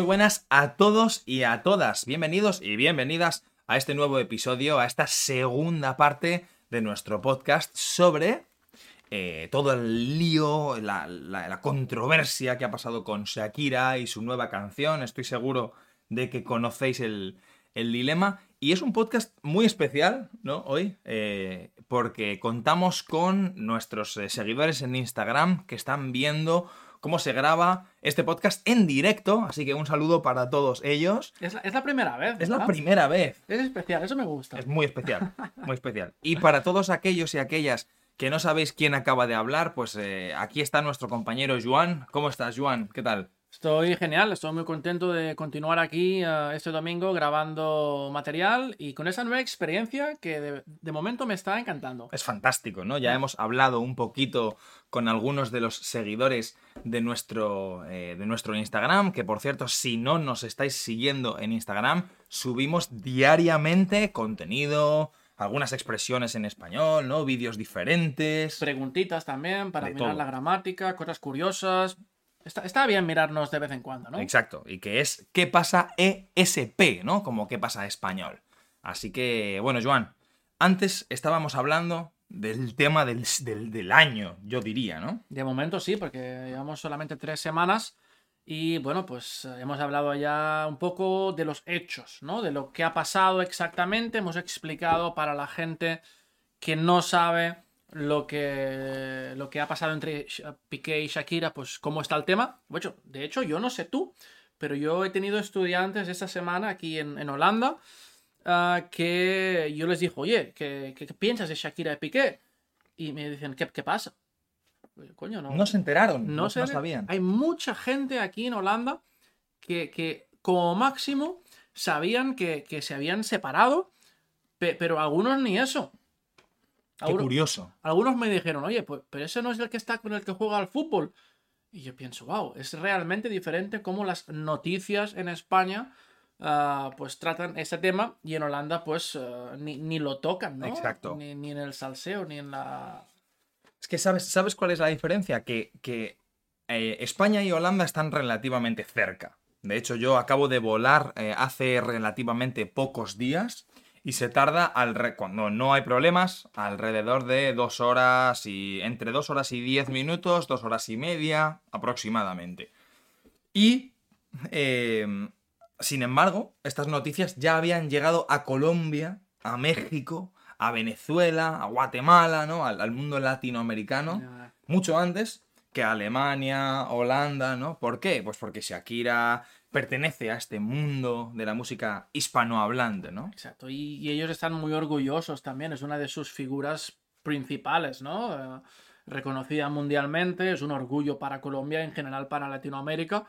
Muy buenas a todos y a todas. Bienvenidos y bienvenidas a este nuevo episodio, a esta segunda parte de nuestro podcast sobre eh, todo el lío, la, controversia que ha pasado con Shakira y su nueva canción. Estoy seguro de que conocéis el, el dilema. Y es un podcast muy especial, ¿no? Hoy, eh, porque contamos con nuestros eh, seguidores en Instagram que están viendo cómo se graba este podcast en directo, así que un saludo para todos ellos. Es la, primera vez. Es la primera vez. Es especial, eso me gusta. Es muy especial, muy especial. Y para todos aquellos y aquellas que no sabéis quién acaba de hablar, pues eh, aquí está nuestro compañero Juan. ¿Cómo estás, Juan? ¿Qué tal? Estoy genial, estoy muy contento de continuar aquí uh, este domingo grabando material y con esa nueva experiencia que de, de, momento me está encantando. Es fantástico, ¿no? Ya hemos hablado un poquito con algunos de los seguidores de nuestro, eh, de nuestro Instagram, que por cierto, si no nos estáis siguiendo en Instagram, subimos diariamente contenido, algunas expresiones en español, ¿no? Vídeos diferentes. Preguntitas también para mirar la gramática, cosas curiosas, Está, bien mirarnos de vez en cuando, ¿no? Exacto, y que es qué pasa ESP, ¿no? Como qué pasa español. Así que, bueno, Joan, antes estábamos hablando del tema del, del, año, yo diría, ¿no? De momento sí, porque llevamos solamente tres semanas y bueno, pues eh, hemos hablado ya un poco de los hechos, ¿no? De lo que ha pasado exactamente, hemos explicado para la gente que no sabe lo que, lo que ha pasado entre Piqué y Shakira, pues cómo está el tema. Bueno, de hecho, yo no sé tú, pero yo he tenido estudiantes esta semana aquí en, Holanda ah, que yo les digo, oye, ¿qué, piensas de Shakira y Piqué? Y me dicen, ¿qué, qué pasa? Coño, no. No se enteraron, no, se, sabían. Hay mucha gente aquí en Holanda que, que como máximo sabían que, que se habían separado, pero algunos ni eso. Qué curioso. Algunos me dijeron, oye, pues, pero ese no es el que está con el que juega al fútbol. Y yo pienso, wow, es realmente diferente cómo las noticias en España ah, pues tratan ese tema y en Holanda pues ah, ni, lo tocan, ¿no? Exacto. Ni, en el salseo, ni en la... Es que sabes, ¿sabes cuál es la diferencia? Que, que eh, España y Holanda están relativamente cerca. De hecho, yo acabo de volar eh, hace relativamente pocos días y se tarda, al cuando no hay problemas, alrededor de dos horas y. entre dos horas y diez minutos, dos horas y media aproximadamente. Y. Em, sin embargo, estas noticias ya habían llegado a Colombia, a México, a Venezuela, a Guatemala, ¿no? Al, al mundo latinoamericano, mucho antes que a Alemania, Holanda, ¿no? ¿Por qué? Pues porque Shakira pertenece a este mundo de la música hispanohablante, ¿no? Exacto, y, ellos están muy orgullosos también, es una de sus figuras principales, ¿no? Eh, reconocida mundialmente, es un orgullo para Colombia, en general para Latinoamérica,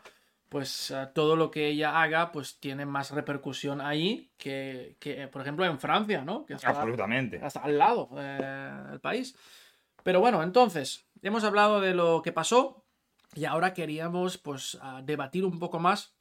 pues eh, todo lo que ella haga pues tiene más repercusión ahí que, por ejemplo, en Francia, ¿no? Que Absolutamente. Hasta al lado eh, del país. Pero bueno, entonces, hemos hablado de lo que pasó y ahora queríamos pues debatir un poco más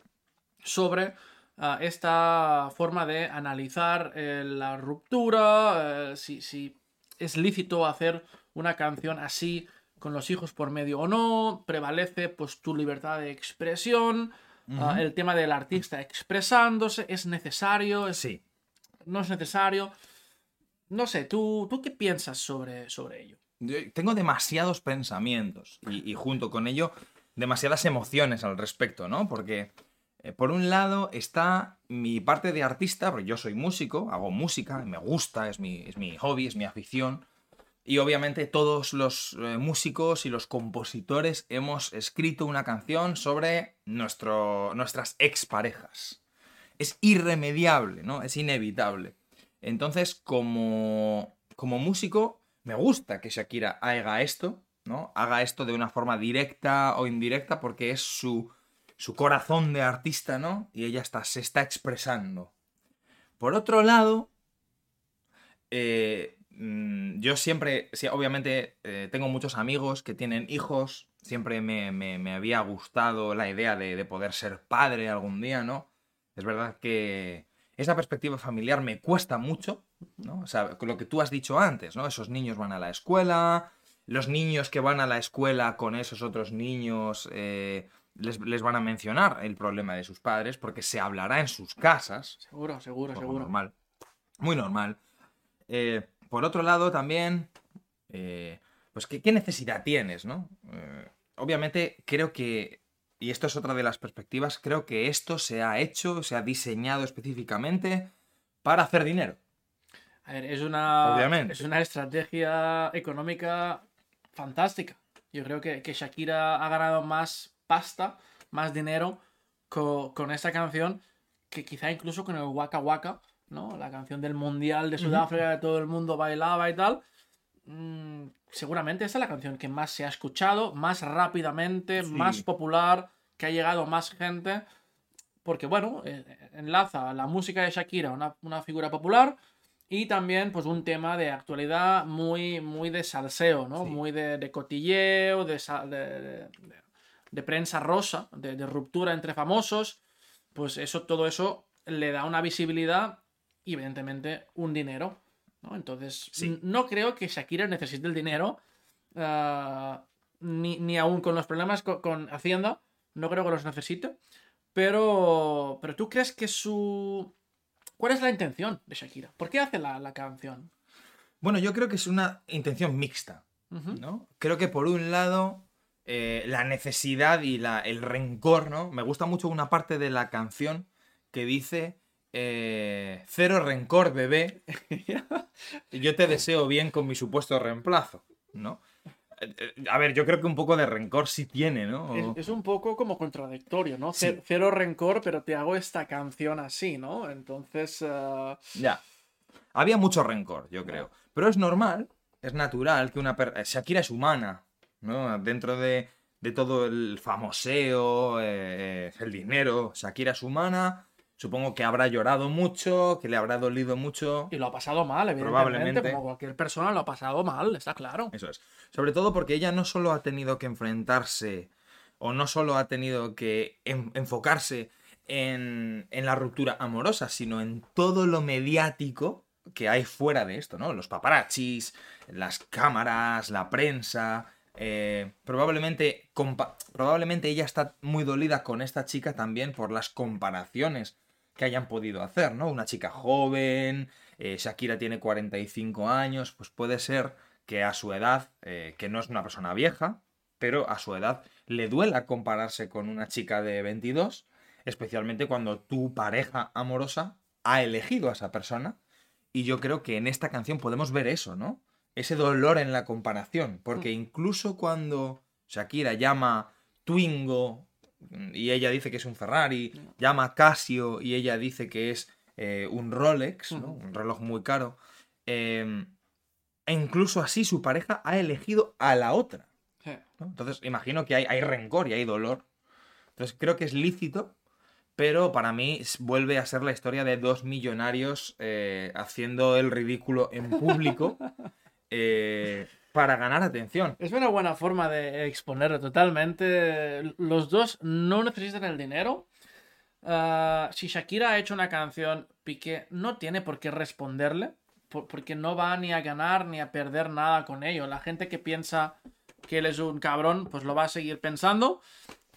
sobre ah, esta forma de analizar eh, la ruptura, eh, si, es lícito hacer una canción así con los hijos por medio o no, prevalece pues tu libertad de expresión, ah, el tema del artista expresándose, es necesario, sí. no es necesario. No sé, ¿tú, tú qué piensas sobre, sobre ello? tengo demasiados pensamientos y, y junto con ello demasiadas emociones al respecto, ¿no? Porque por un lado está mi parte de artista, porque yo soy músico, hago música, me gusta, es mi, es mi hobby, es mi afición. Y obviamente todos los eh, músicos y los compositores hemos escrito una canción sobre nuestro, nuestras exparejas. Es irremediable, ¿no? Es inevitable. Entonces, como, como músico, me gusta que Shakira haga esto, ¿no? Haga esto de una forma directa o indirecta porque es su, su corazón de artista, ¿no? Y ella está, se está expresando. Por otro lado, eh, mm, yo siempre, obviamente eh, tengo muchos amigos que tienen hijos, siempre me, había gustado la idea de, poder ser padre algún día, ¿no? Es verdad que esa perspectiva familiar me cuesta mucho, ¿no? O sea, lo que tú has dicho antes, ¿no? Esos niños van a la escuela, los niños que van a la escuela con esos otros niños, eh, les, les van a mencionar el problema de sus padres porque se hablará en sus casas. Seguro, seguro, seguro. normal. Muy normal. Eh, por otro lado, también, eh, pues, ¿qué, qué necesidad tienes, no? Eh, obviamente, creo que, y esto es otra de las perspectivas, creo que esto se ha hecho, se ha diseñado específicamente para hacer dinero. A ver, es una, Obviamente. es una estrategia económica fantástica. Yo creo que, que Shakira ha ganado más pasta, más dinero co- con, esta canción que quizá incluso con el Waka Waka, ¿no? La canción del Mundial de Sudáfrica que todo el mundo bailaba y tal. Mm, seguramente esta es la canción que más se ha escuchado, más rápidamente, Sí. más popular, que ha llegado más gente. Porque, bueno, eh, enlaza la música de Shakira, una, una figura popular, y también, pues, un tema de actualidad muy, muy de salseo, ¿no? Sí. Muy de, de cotilleo, de, de, de- de- prensa rosa, de, de ruptura entre famosos. Pues eso, todo eso le da una visibilidad y, evidentemente, un dinero, ¿no? Entonces, Sí. no creo que Shakira necesite el dinero, ah, ni, ni aún con los problemas co- con, Hacienda, no creo que los necesite. Pero, pero tú crees que su... ¿Cuál es la intención de Shakira? ¿Por qué hace la, la canción? Bueno, yo creo que es una intención mixta. ¿no? Creo que por un lado, eh, la necesidad y la- el rencor, ¿no? Me gusta mucho una parte de la canción que dice eh, cero rencor, bebé. Yo te deseo bien con mi supuesto reemplazo, ¿no? Eh, A ver, yo creo que un poco de rencor sí tiene, ¿no? Es, es un poco como contradictorio, ¿no? Sí. Ce- Cero rencor, pero te hago esta canción así, ¿no? Entonces, Ya. Había mucho rencor, yo creo. Pero es normal, es natural que una persona... Shakira es humana, ¿no? Dentro de, de todo el famoseo, eh, el dinero, Shakira es humana. Supongo que habrá llorado mucho, que le habrá dolido mucho. y lo ha pasado mal, evidentemente. Probablemente. Como cualquier persona lo ha pasado mal, está claro. Eso es. Sobre todo porque ella no solo ha tenido que enfrentarse o no solo ha tenido que en- enfocarse en, en la ruptura amorosa, sino en todo lo mediático que hay fuera de esto, ¿no? Los paparazzis, las cámaras, la prensa. Eh, probablemente, probablemente ella está muy dolida con esta chica también por las comparaciones que hayan podido hacer, ¿no? Una chica joven, eh, Shakira tiene 45 años, pues puede ser que a su edad, eh, que no es una persona vieja, pero a su edad le duela compararse con una chica de 22, especialmente cuando tu pareja amorosa ha elegido a esa persona. Y yo creo que en esta canción podemos ver eso, ¿no? Ese dolor en la comparación, porque incluso cuando Shakira llama Twingo y ella dice que es un Ferrari, llama Casio y ella dice que es eh, un Rolex, ¿no? Un reloj muy caro, eh, e incluso así su pareja ha elegido a la otra. ¿no? Entonces imagino que hay, hay rencor y hay dolor. Entonces creo que es lícito, pero para mí vuelve a ser la historia de dos millonarios eh, haciendo el ridículo en público eh, para ganar atención. Es una buena forma de exponerlo totalmente. Los dos no necesitan el dinero. Ah, si Shakira ha hecho una canción, Piqué no tiene por qué responderle, por- porque no va ni a ganar ni a perder nada con ello. La gente que piensa que él es un cabrón, pues lo va a seguir pensando.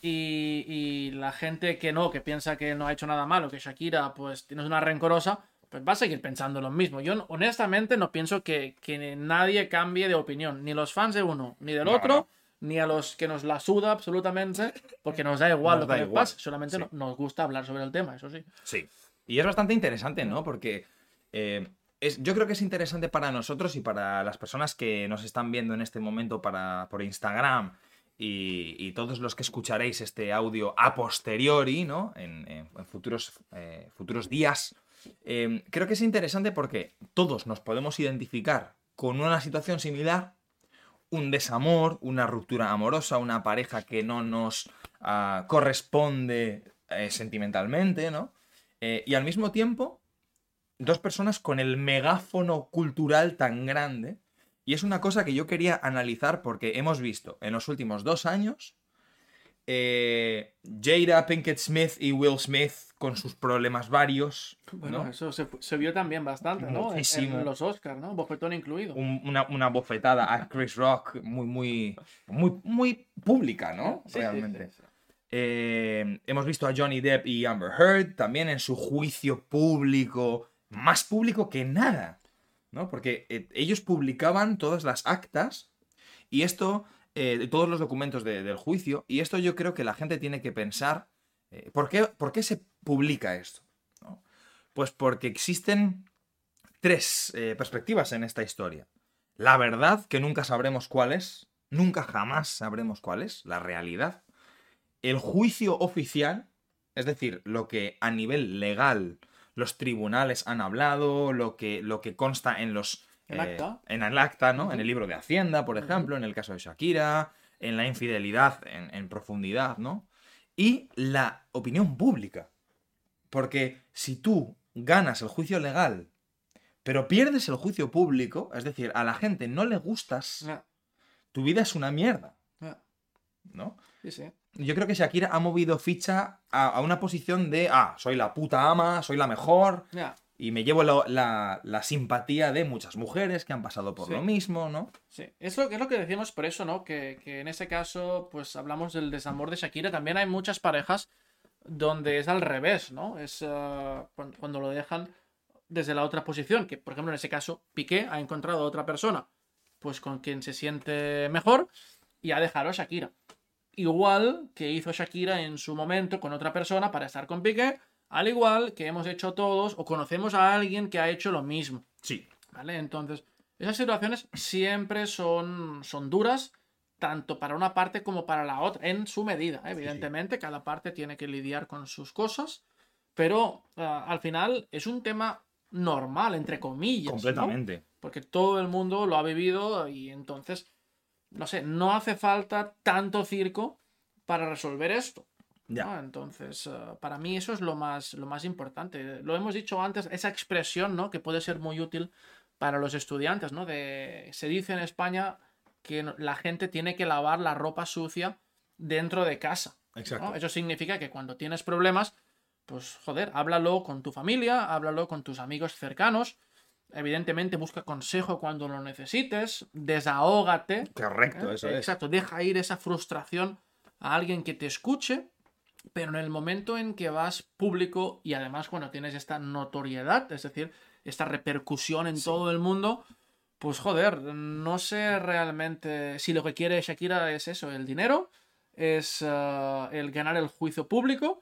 Y la gente que no, que piensa que no ha hecho nada malo, que Shakira pues tiene una rencorosa, pues va a seguir pensando lo mismo. Yo honestamente no pienso que, que nadie cambie de opinión, ni los fans de uno, ni del No, otro, no. ni a los que nos la suda absolutamente, porque nos da igual Nos lo que da les igual, pase, solamente sí. nos gusta hablar sobre el tema, eso sí. Sí. Y es bastante interesante, ¿no? Porque eh, es, yo creo que es interesante para nosotros y para las personas que nos están viendo en este momento para, por Instagram y, y todos los que escucharéis este audio a posteriori, ¿no? En, en- en futuros, eh, futuros días. Eh, creo que es interesante porque todos nos podemos identificar con una situación similar, un desamor, una ruptura amorosa, una pareja que no nos ah, corresponde eh, sentimentalmente, ¿no? Eh, y al mismo tiempo, dos personas con el megáfono cultural tan grande. Y es una cosa que yo quería analizar porque hemos visto en los últimos dos años eh, Jada Pinkett Smith y Will Smith con sus problemas varios. Bueno, ¿no? eso se, se vio también bastante, ¿no? En- Muchísimo. En, los Oscars, ¿no? Bofetón incluido. Un- una, una bofetada a Chris Rock muy, muy, muy, muy pública, ¿no? Sí, Realmente. sí, sí. Eh, hemos visto a Johnny Depp y Amber Heard también en su juicio público, más público que nada, ¿no? Porque eh, ellos publicaban todas las actas y esto, eh, todos los documentos de- del juicio, y esto yo creo que la gente tiene que pensar, eh, ¿por, qué, por qué se publica esto? Pues porque existen tres eh, perspectivas en esta historia. La verdad, que nunca sabremos cuál es, nunca jamás sabremos cuál es, la realidad. El juicio oficial, es decir, lo que a nivel legal los tribunales han hablado, lo que, lo que consta en los... El eh, acta. En el acta, ¿no? En el libro de Hacienda, por ejemplo, en el caso de Shakira, en la infidelidad en, en profundidad, ¿no? Y la opinión pública. Porque si tú ganas el juicio legal, pero pierdes el juicio público, es decir, a la gente no le gustas, tu vida es una mierda. ¿no? Sí, sí. Yo creo que Shakira ha movido ficha a, a una posición de, ah, soy la puta ama, soy la mejor, y me llevo la, la- la simpatía de muchas mujeres que han pasado por Sí. lo mismo, ¿no? sí. Es lo, es lo que decimos por eso, ¿no? Que, que en ese caso, pues hablamos del desamor de Shakira. También hay muchas parejas donde es al revés, ¿no? Es cuando, cuando lo dejan desde la otra posición. Que, por ejemplo, en ese caso, Piqué ha encontrado a otra persona, pues con quien se siente mejor, y ha dejado a Shakira. Igual que hizo Shakira en su momento con otra persona para estar con Piqué, al igual que hemos hecho todos o conocemos a alguien que ha hecho lo mismo. Sí. ¿Vale? Entonces, esas situaciones siempre son, son duras, tanto para una parte como para la otra, en su medida. ¿eh? Evidentemente, cada parte tiene que lidiar con sus cosas, pero ah, al final es un tema normal, entre comillas. ¿no? Completamente. Porque todo el mundo lo ha vivido y entonces, no sé, no hace falta tanto circo para resolver esto. Entonces, eh, para mí eso es lo más, lo más importante. Lo hemos dicho antes, esa expresión, ¿no? Que puede ser muy útil para los estudiantes, ¿no? De, se dice en España que la gente tiene que lavar la ropa sucia dentro de casa. ¿no? Exacto. Eso significa que cuando tienes problemas, pues joder, háblalo con tu familia, háblalo con tus amigos cercanos. Evidentemente busca consejo cuando lo necesites, desahógate. Correcto, ¿eh? eso es. Exacto, deja ir esa frustración a alguien que te escuche, pero en el momento en que vas público y además cuando tienes esta notoriedad, es decir, esta repercusión en todo el mundo, pues joder, no sé realmente si lo que quiere Shakira es eso, el dinero, es eh, el ganar el juicio público.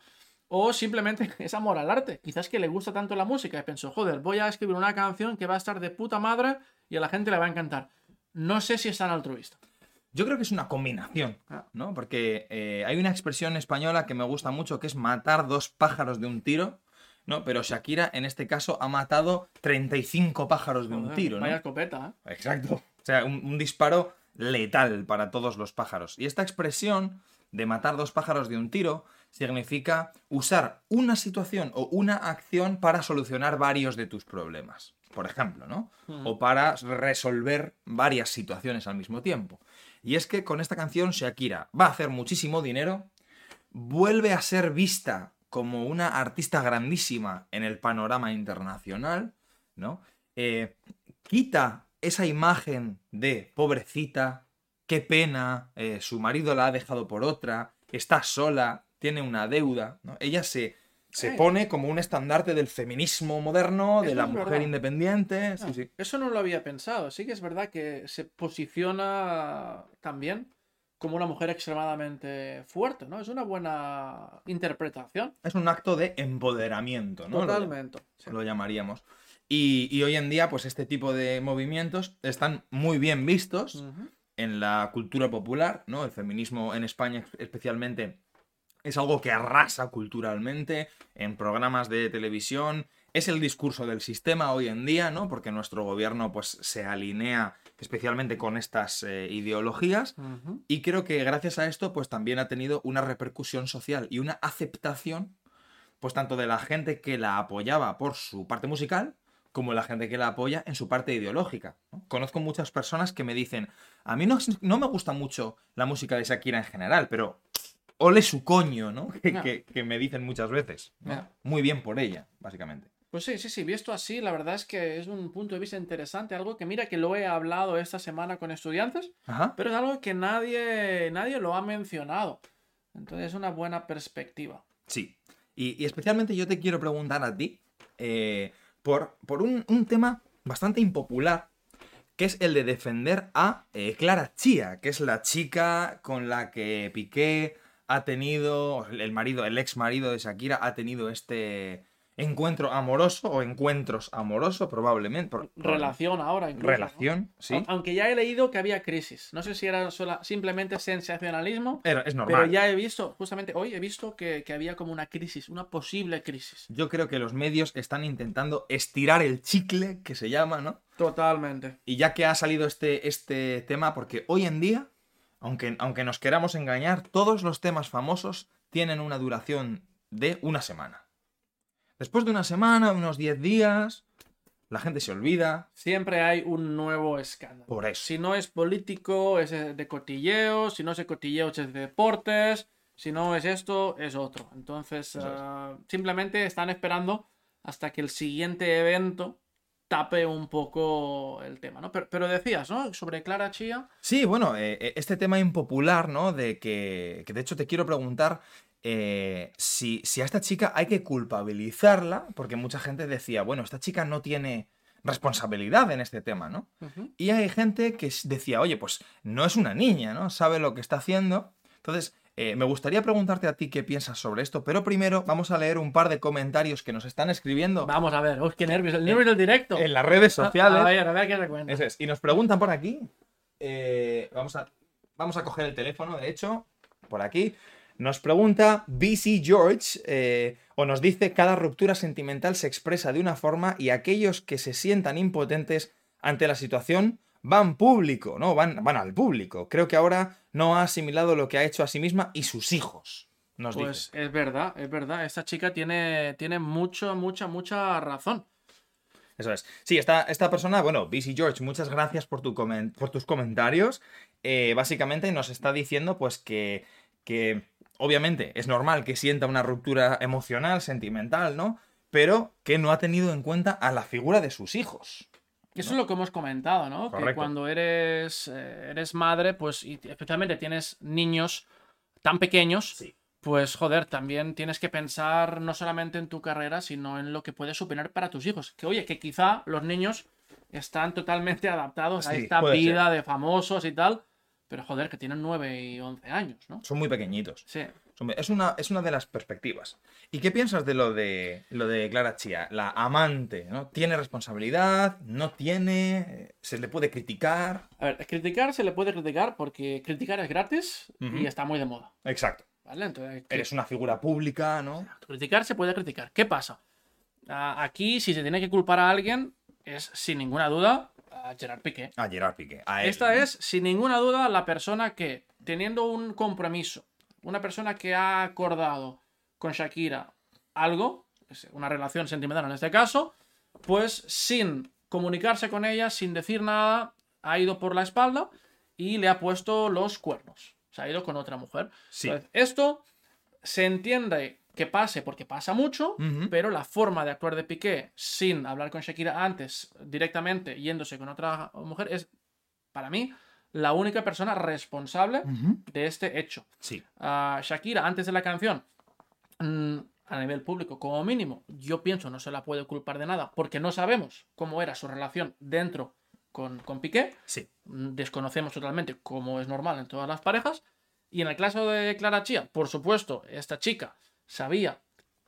O simplemente es amor al arte. Quizás que le gusta tanto la música y pensó, joder, voy a escribir una canción que va a estar de puta madre y a la gente le va a encantar. No sé si es tan altruista. Yo creo que es una combinación, Ah. ¿no? Porque eh, hay una expresión española que me gusta mucho que es matar dos pájaros de un tiro, ¿no? Pero Shakira en este caso ha matado 35 pájaros de un tiro, ¿no? Vaya escopeta, ¿eh? Exacto. O sea, un, un disparo letal para todos los pájaros. Y esta expresión de matar dos pájaros de un tiro significa usar una situación o una acción para solucionar varios de tus problemas. Por ejemplo, ¿no? O para resolver varias situaciones al mismo tiempo. Y es que con esta canción Shakira va a hacer muchísimo dinero, vuelve a ser vista como una artista grandísima en el panorama internacional, ¿no? Eh, quita esa imagen de pobrecita, qué pena, eh, su marido la ha dejado por otra, está sola, tiene una deuda, ¿no? Ella se, se pone como un estandarte del feminismo moderno, de Eso la mujer verdad. independiente, sí, No, sí. Eso no lo había pensado. Sí que es verdad que se posiciona también como una mujer extremadamente fuerte, ¿no? Es una buena interpretación. Es un acto de empoderamiento, ¿no? Lo- Totalmente. Sí. lo llamaríamos. Y, y hoy en día, pues este tipo de movimientos están muy bien vistos en la cultura popular, ¿no? El feminismo en España especialmente es algo que arrasa culturalmente en programas de televisión. Es el discurso del sistema hoy en día, ¿no? Porque nuestro gobierno pues se alinea especialmente con estas eh, ideologías. Y creo que gracias a esto, pues también ha tenido una repercusión social y una aceptación, pues tanto de la gente que la apoyaba por su parte musical, como la gente que la apoya en su parte ideológica. ¿no? Conozco muchas personas que me dicen, a mí no, no me gusta mucho la música de Shakira en general, pero ole su coño, ¿no? Que, Ya. que- que me dicen muchas veces. Muy bien por ella, básicamente. Pues sí, sí, sí, visto así, la verdad es que es un punto de vista interesante, algo que mira que lo he hablado esta semana con estudiantes, Ajá. pero es algo que nadie, nadie lo ha mencionado. Entonces es una buena perspectiva. Sí. Y, y especialmente yo te quiero preguntar a ti eh, por, por un, un tema bastante impopular que es el de defender a eh, Clara Chía, que es la chica con la que Piqué ha tenido, el marido, el ex marido de Shakira ha tenido este encuentro amoroso o encuentros amorosos probablemente. Relación ahora. incluso, ¿no? Relación, sí. Au- Aunque ya he leído que había crisis. No sé si era sola- simplemente sensacionalismo, Era- es normal. pero ya he visto, justamente hoy he visto que, que había como una crisis, una posible crisis. Yo creo que los medios están intentando estirar el chicle, que se llama, ¿no? Totalmente. Y ya que ha salido este, este tema, porque hoy en día, aunque, aunque nos queramos engañar, todos los temas famosos tienen una duración de una semana. Después de una semana, unos 10 días, la gente se olvida. Siempre hay un nuevo escándalo. Por eso. Si no es político, es de cotilleo. Si no es de cotilleo, es de deportes. Si no es esto, es otro. Entonces, es. ah, simplemente están esperando hasta que el siguiente evento tape un poco el tema, ¿no? Pero, pero decías, ¿no? Sobre Clara Chía. Sí, bueno, eh, eh, este tema impopular, ¿no? De que, que de hecho te quiero preguntar eh, si, si a esta chica hay que culpabilizarla, porque mucha gente decía, bueno, esta chica no tiene responsabilidad en este tema, ¿no? Y hay gente que decía, oye, pues no es una niña, ¿no? Sabe lo que está haciendo. Entonces, eh, me gustaría preguntarte a ti qué piensas sobre esto, pero primero vamos a leer un par de comentarios que nos están escribiendo Vamos a ver, uy, qué nervios, el nervio del directo. en las redes A- sociales. A, ver, a ver qué te cuenta. Eso es. Y nos preguntan por aquí. eh, vamos, a, vamos a coger el teléfono, de hecho, por aquí. Nos pregunta BC George, eh, o nos dice, cada ruptura sentimental se expresa de una forma y aquellos que se sientan impotentes ante la situación van público, ¿no? Van, van al público. Creo que ahora no ha asimilado lo que ha hecho a sí misma y sus hijos. Nos Pues dice. es verdad, es verdad. Esta chica tiene, tiene mucha, mucha, mucha razón. Eso es. Sí, esta, esta persona, bueno, BC George, muchas gracias por, tu por tus comentarios. Eh, básicamente nos está diciendo, pues, que, que obviamente es normal que sienta una ruptura emocional, sentimental, ¿no? Pero que no ha tenido en cuenta a la figura de sus hijos. Eso es lo que hemos comentado, ¿no? Que Correcto. cuando eres, eh, eres madre, pues, y especialmente tienes niños tan pequeños, Sí. pues, joder, también tienes que pensar no solamente en tu carrera, sino en lo que puedes suponer para tus hijos. Que, oye, que quizá los niños están totalmente adaptados a esta ser. vida de famosos y tal, pero, joder, que tienen 9 y 11 años, ¿no? Son muy pequeñitos. Sí. Es una, es una de las perspectivas. ¿Y qué piensas de lo de lo de Clara Chía? La amante, ¿no? ¿Tiene responsabilidad? ¿No tiene? Eh, ¿Se le puede criticar? A ver, criticar se le puede criticar porque criticar es gratis Ujú. y está muy de moda, Exacto. ¿vale? Entonces, Eres una figura pública, ¿no? Criticar se puede criticar. ¿Qué pasa? Aquí, si se tiene que culpar a alguien, es sin ninguna duda a Gerard Piqué. A Gerard Piqué. A él, Esta ¿no? es, sin ninguna duda, la persona que, teniendo un compromiso, una persona que ha acordado con Shakira algo, una relación sentimental en este caso, pues sin comunicarse con ella, sin decir nada, ha ido por la espalda y le ha puesto los cuernos. Se ha ido con otra mujer. Sí. Entonces, esto se entiende que pase porque pasa mucho, pero la forma de actuar de Piqué sin hablar con Shakira antes, directamente yéndose con otra mujer, es para mí la única persona responsable de este hecho. Sí. A Shakira, antes de la canción, mm, a nivel público, como mínimo, yo pienso no se la puede culpar de nada, porque no sabemos cómo era su relación dentro con, con Piqué. Sí. Mm, Desconocemos totalmente cómo es normal en todas las parejas. Y en el caso de Clara Chía, por supuesto, esta chica sabía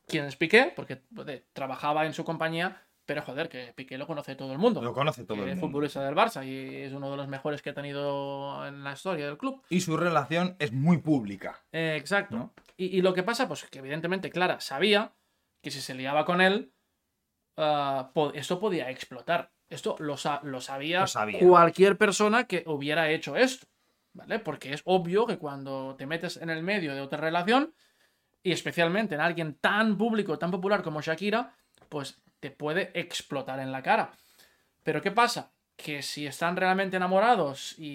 quién es Piqué, porque joder, trabajaba en su compañía, pero joder, que Piqué lo conoce todo el mundo. Lo conoce todo el es mundo. futbolista del Barça y es uno de los mejores que ha tenido en la historia del club. Y su relación es muy pública. Eh, exacto. ¿no? Y, y lo que pasa, pues que evidentemente Clara sabía que si se liaba con él, ah, esto podía explotar. Esto lo, sa- lo sabía, Lo sabía. cualquier persona que hubiera hecho esto. ¿Vale? Porque es obvio que cuando te metes en el medio de otra relación, y especialmente en alguien tan público, tan popular como Shakira, pues te puede explotar en la cara. Pero ¿qué pasa? Que si están realmente enamorados y,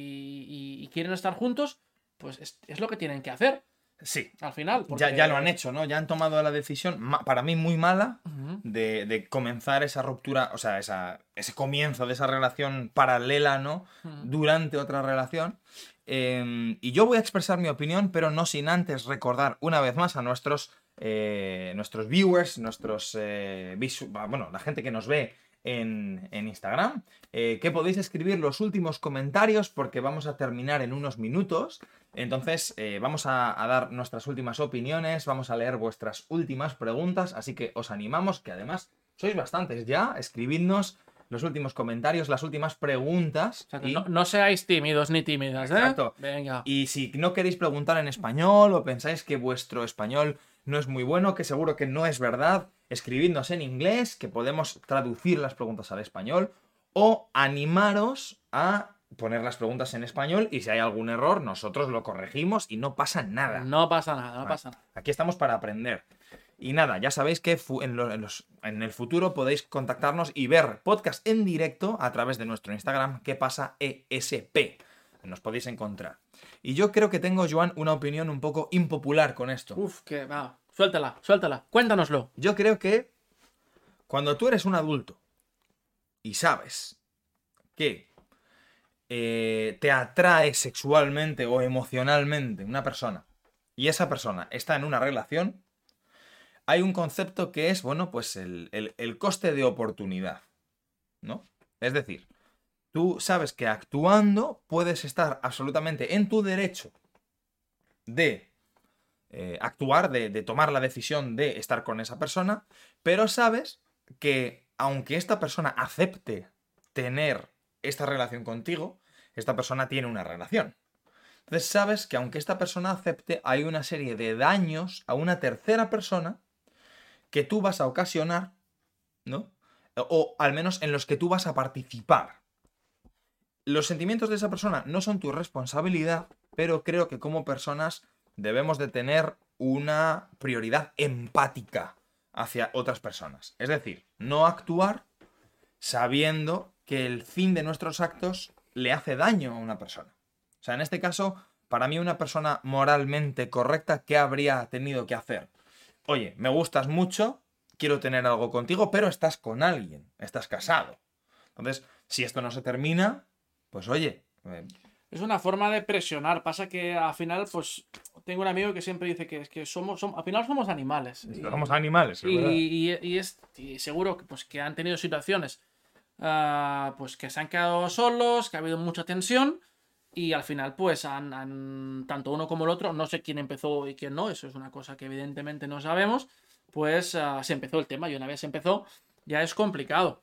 y- y quieren estar juntos, pues es, es lo que tienen que hacer. Sí. Al final. Ya, porque- ya lo han hecho, ¿no? Ya han tomado la decisión, para mí muy mala, de, de comenzar esa ruptura, o sea, esa, ese comienzo de esa relación paralela, ¿no? Durante otra relación. Eh, y yo voy a expresar mi opinión, pero no sin antes recordar una vez más a nuestros, eh, nuestros viewers, nuestros, eh, bueno, la gente que nos ve en, en Instagram, eh, que podéis escribir los últimos comentarios porque vamos a terminar en unos minutos. Entonces, vamos a, a dar nuestras últimas opiniones, vamos a leer vuestras últimas preguntas, así que os animamos, que además sois bastantes ya, escribidnos los últimos comentarios, las últimas preguntas. O sea, y- no, no seáis tímidos ni tímidas, ¿eh? Exacto. Venga. y si no queréis preguntar en español o pensáis que vuestro español no es muy bueno, que seguro que no es verdad, escribidnos en inglés, que podemos traducir las preguntas al español, o animaros a poner las preguntas en español y si hay algún error, nosotros lo corregimos y no pasa nada. No pasa nada, no pasa nada. Aquí estamos para aprender. Y nada, ya sabéis que en, en los- en el futuro podéis contactarnos y ver podcast en directo a través de nuestro Instagram, que pasa ESP. Nos podéis encontrar. Y yo creo que tengo, Joan, una opinión un poco impopular con esto. Uf, que va. Suéltala, suéltala. Cuéntanoslo. Yo creo que cuando tú eres un adulto y sabes que eh, te atrae sexualmente o emocionalmente una persona y esa persona está en una relación, hay un concepto que es, bueno, pues el, el- el coste de oportunidad, ¿no? Es decir, tú sabes que actuando puedes estar absolutamente en tu derecho de eh, actuar, de, de tomar la decisión de estar con esa persona, pero sabes que aunque esta persona acepte tener esta relación contigo, esta persona tiene una relación. Entonces sabes que aunque esta persona acepte, hay una serie de daños a una tercera persona que tú vas a ocasionar, ¿no? O al menos en los que tú vas a participar. Los sentimientos de esa persona no son tu responsabilidad, pero creo que como personas debemos de tener una prioridad empática hacia otras personas. Es decir, no actuar sabiendo que el fin de nuestros actos le hace daño a una persona. O sea, en este caso, para mí una persona moralmente correcta, ¿qué habría tenido que hacer? Oye, me gustas mucho, quiero tener algo contigo, pero estás con alguien, estás casado. Entonces, si esto no se termina, pues oye, eh, Es una forma de presionar. Pasa que al final, pues, tengo un amigo que siempre dice que, es que somos, som- al final somos animales. Y- somos animales. es y, verdad. y- y es y seguro que, pues, que han tenido situaciones ah, pues que se han quedado solos, que ha habido mucha tensión y al final pues han, han- tanto uno como el otro, no sé quién empezó y quién no, eso es una cosa que evidentemente no sabemos, pues ah, se empezó el tema y una vez se empezó ya es complicado.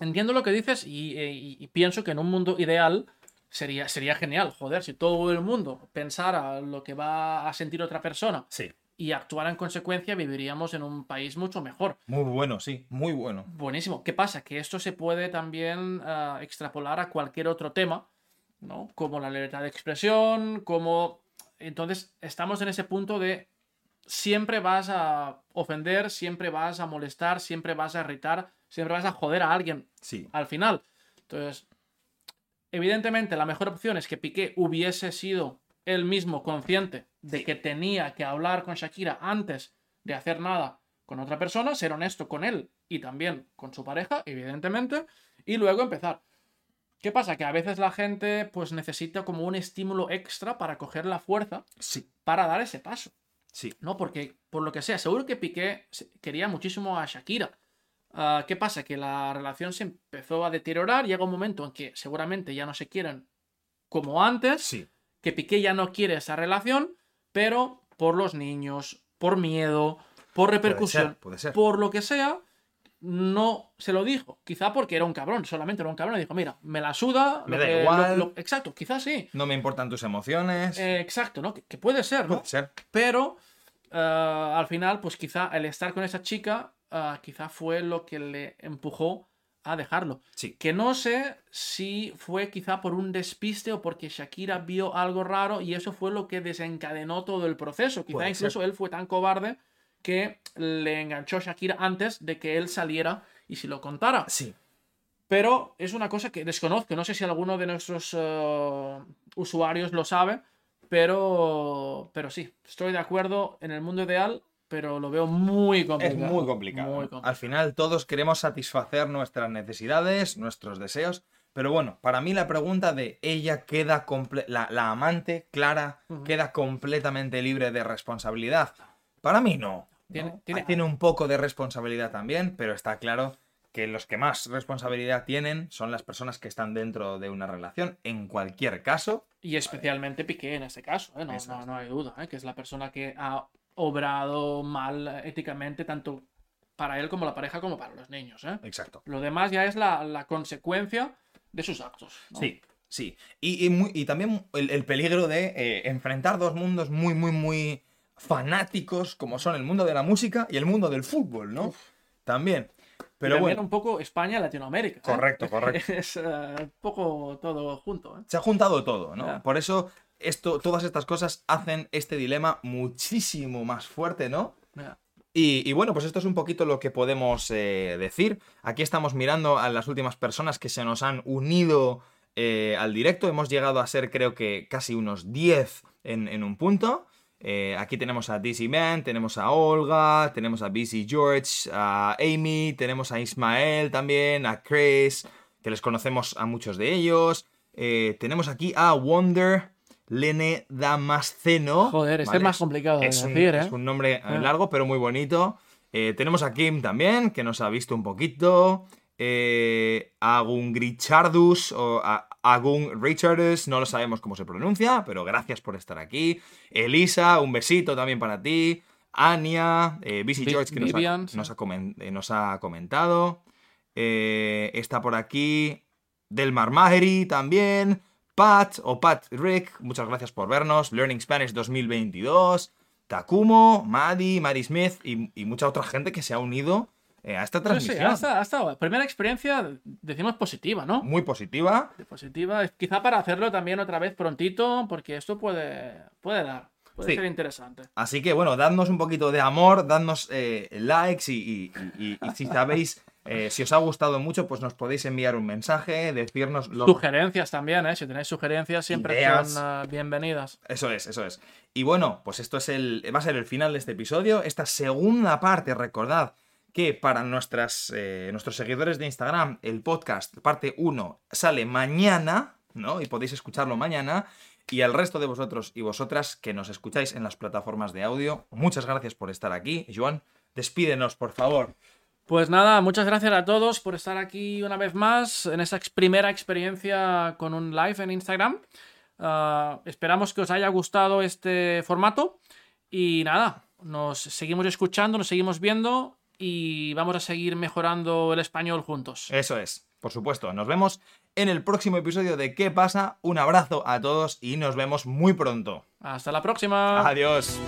Entiendo lo que dices y, y- y pienso que en un mundo ideal sería, sería genial, joder, si todo el mundo pensara lo que va a sentir otra persona Sí, y actuara en consecuencia, viviríamos en un país mucho mejor. muy bueno, sí, muy bueno. Buenísimo. ¿Qué pasa? Que esto se puede también ah, extrapolar a cualquier otro tema, ¿no? Como la libertad de expresión, como... Entonces, estamos en ese punto de siempre vas a ofender, siempre vas a molestar, siempre vas a irritar, siempre vas a joder a alguien Sí, al final. Entonces, evidentemente la mejor opción es que Piqué hubiese sido él mismo consciente de que tenía que hablar con Shakira antes de hacer nada con otra persona, ser honesto con él y también con su pareja, evidentemente, y luego empezar. ¿Qué pasa? Que a veces la gente pues necesita como un estímulo extra para coger la fuerza sí, para dar ese paso. Sí. ¿no? Porque, por lo que sea, seguro que Piqué quería muchísimo a Shakira. Ah, ¿Qué pasa? Que la relación se empezó a deteriorar, llega un momento en que seguramente ya no se quieren como antes, Sí, que Piqué ya no quiere esa relación, pero por los niños, por miedo, por repercusión, ser, puede ser. por lo que sea, no se lo dijo. Quizá porque era un cabrón, solamente era un cabrón y dijo, mira, me la suda. Me lo da que- igual. lo- exacto, quizás sí. No me importan tus emociones. Eh, exacto, ¿no? Que, que puede ser, ¿no? puede ser. Pero eh, al final, pues quizá el estar con esa chica, eh, quizá fue lo que le empujó a dejarlo. Sí. Que no sé si fue quizá por un despiste o porque Shakira vio algo raro y eso fue lo que desencadenó todo el proceso. Quizá Puede incluso él fue tan cobarde que le enganchó Shakira antes de que él saliera y si lo contara. Sí. Pero es una cosa que desconozco. No sé si alguno de nuestros eh, usuarios lo sabe. Pero, pero sí, estoy de acuerdo en el mundo ideal, pero lo veo muy complicado. Es muy complicado. Muy complicado. Al final todos queremos satisfacer nuestras necesidades, nuestros deseos. Pero bueno, para mí la pregunta de ella queda la, la amante, Clara, queda completamente libre de responsabilidad. Para mí no. ¿No? Tiene- tiene- un poco de responsabilidad también, pero está claro que los que más responsabilidad tienen son las personas que están dentro de una relación. En cualquier caso, Y especialmente Piqué en este caso, ¿eh? no, no, no hay duda, ¿eh? que es la persona que ha obrado mal eh, éticamente tanto para él como la pareja como para los niños. ¿eh? exacto. Lo demás ya es la, la consecuencia de sus actos. ¿no? Sí, sí. Y, y muy- y también el, el peligro de enfrentar dos mundos muy, muy, muy fanáticos, como son el mundo de la música y el mundo del fútbol, ¿no? También. Y Pero también bueno, un poco España, Latinoamérica. ¿eh? Correcto, correcto. Es eh, un poco todo junto. ¿eh? se ha juntado todo, ¿no? Por eso esto, todas estas cosas hacen este dilema muchísimo más fuerte, ¿no? Y, y bueno, pues esto es un poquito lo que podemos eh, decir. Aquí estamos mirando a las últimas personas que se nos han unido al directo. Hemos llegado a ser creo que casi unos 10 en, en un punto. Eh, aquí tenemos a Dizzy Man, tenemos a Olga, tenemos a BC George, a Amy, tenemos a Ismael también, a Chris, que les conocemos a muchos de ellos. Eh, tenemos aquí a Wonder Lene Damasceno. Joder, este es más complicado de es un, ¿eh? es un nombre eh, Ah. largo, pero muy bonito. Eh, tenemos a Kim también, que nos ha visto un poquito. Eh, Agun Richardus o a- Agun Richardus, no lo sabemos cómo se pronuncia, pero gracias por estar aquí. Elisa, un besito también para ti. Anya, eh, BC George, que nos ha- nos, eh, nos ha comentado. Eh, está por aquí Delmar Maheri también. Pat o Pat Rick, muchas gracias por vernos. Learning Spanish 2022. Takumo, Maddie, Maddie Smith y, y mucha otra gente que se ha unido eh, a esta Sí, sí, transmisión. hasta, hasta primera experiencia, decimos positiva, ¿no? Muy positiva. Positiva, quizá para hacerlo también otra vez prontito, porque esto puede, puede dar, puede Sí. ser interesante. Así que bueno, dadnos un poquito de amor, dadnos eh, likes y, y- y- y si sabéis, eh, si os ha gustado mucho, pues nos podéis enviar un mensaje, decirnos lo Sugerencias también, ¿eh? Si tenéis sugerencias siempre Ideas. son ah, bienvenidas. Eso es, eso es. Y bueno, pues esto es el, va a ser el final de este episodio. Esta segunda parte, recordad que para nuestras, eh, nuestros seguidores de Instagram, el podcast, parte 1, sale mañana, ¿no? Y podéis escucharlo mañana. Y al resto de vosotros y vosotras que nos escucháis en las plataformas de audio, muchas gracias por estar aquí. Joan, despídenos, por favor. Pues nada, muchas gracias a todos por estar aquí una vez más en esa primera experiencia con un live en Instagram. Ah, esperamos que os haya gustado este formato y nada, nos seguimos escuchando, nos seguimos viendo y vamos a seguir mejorando el español juntos. Eso es, por supuesto. Nos vemos en el próximo episodio de ¿Qué pasa? Un abrazo a todos y nos vemos muy pronto. Hasta la próxima. Adiós.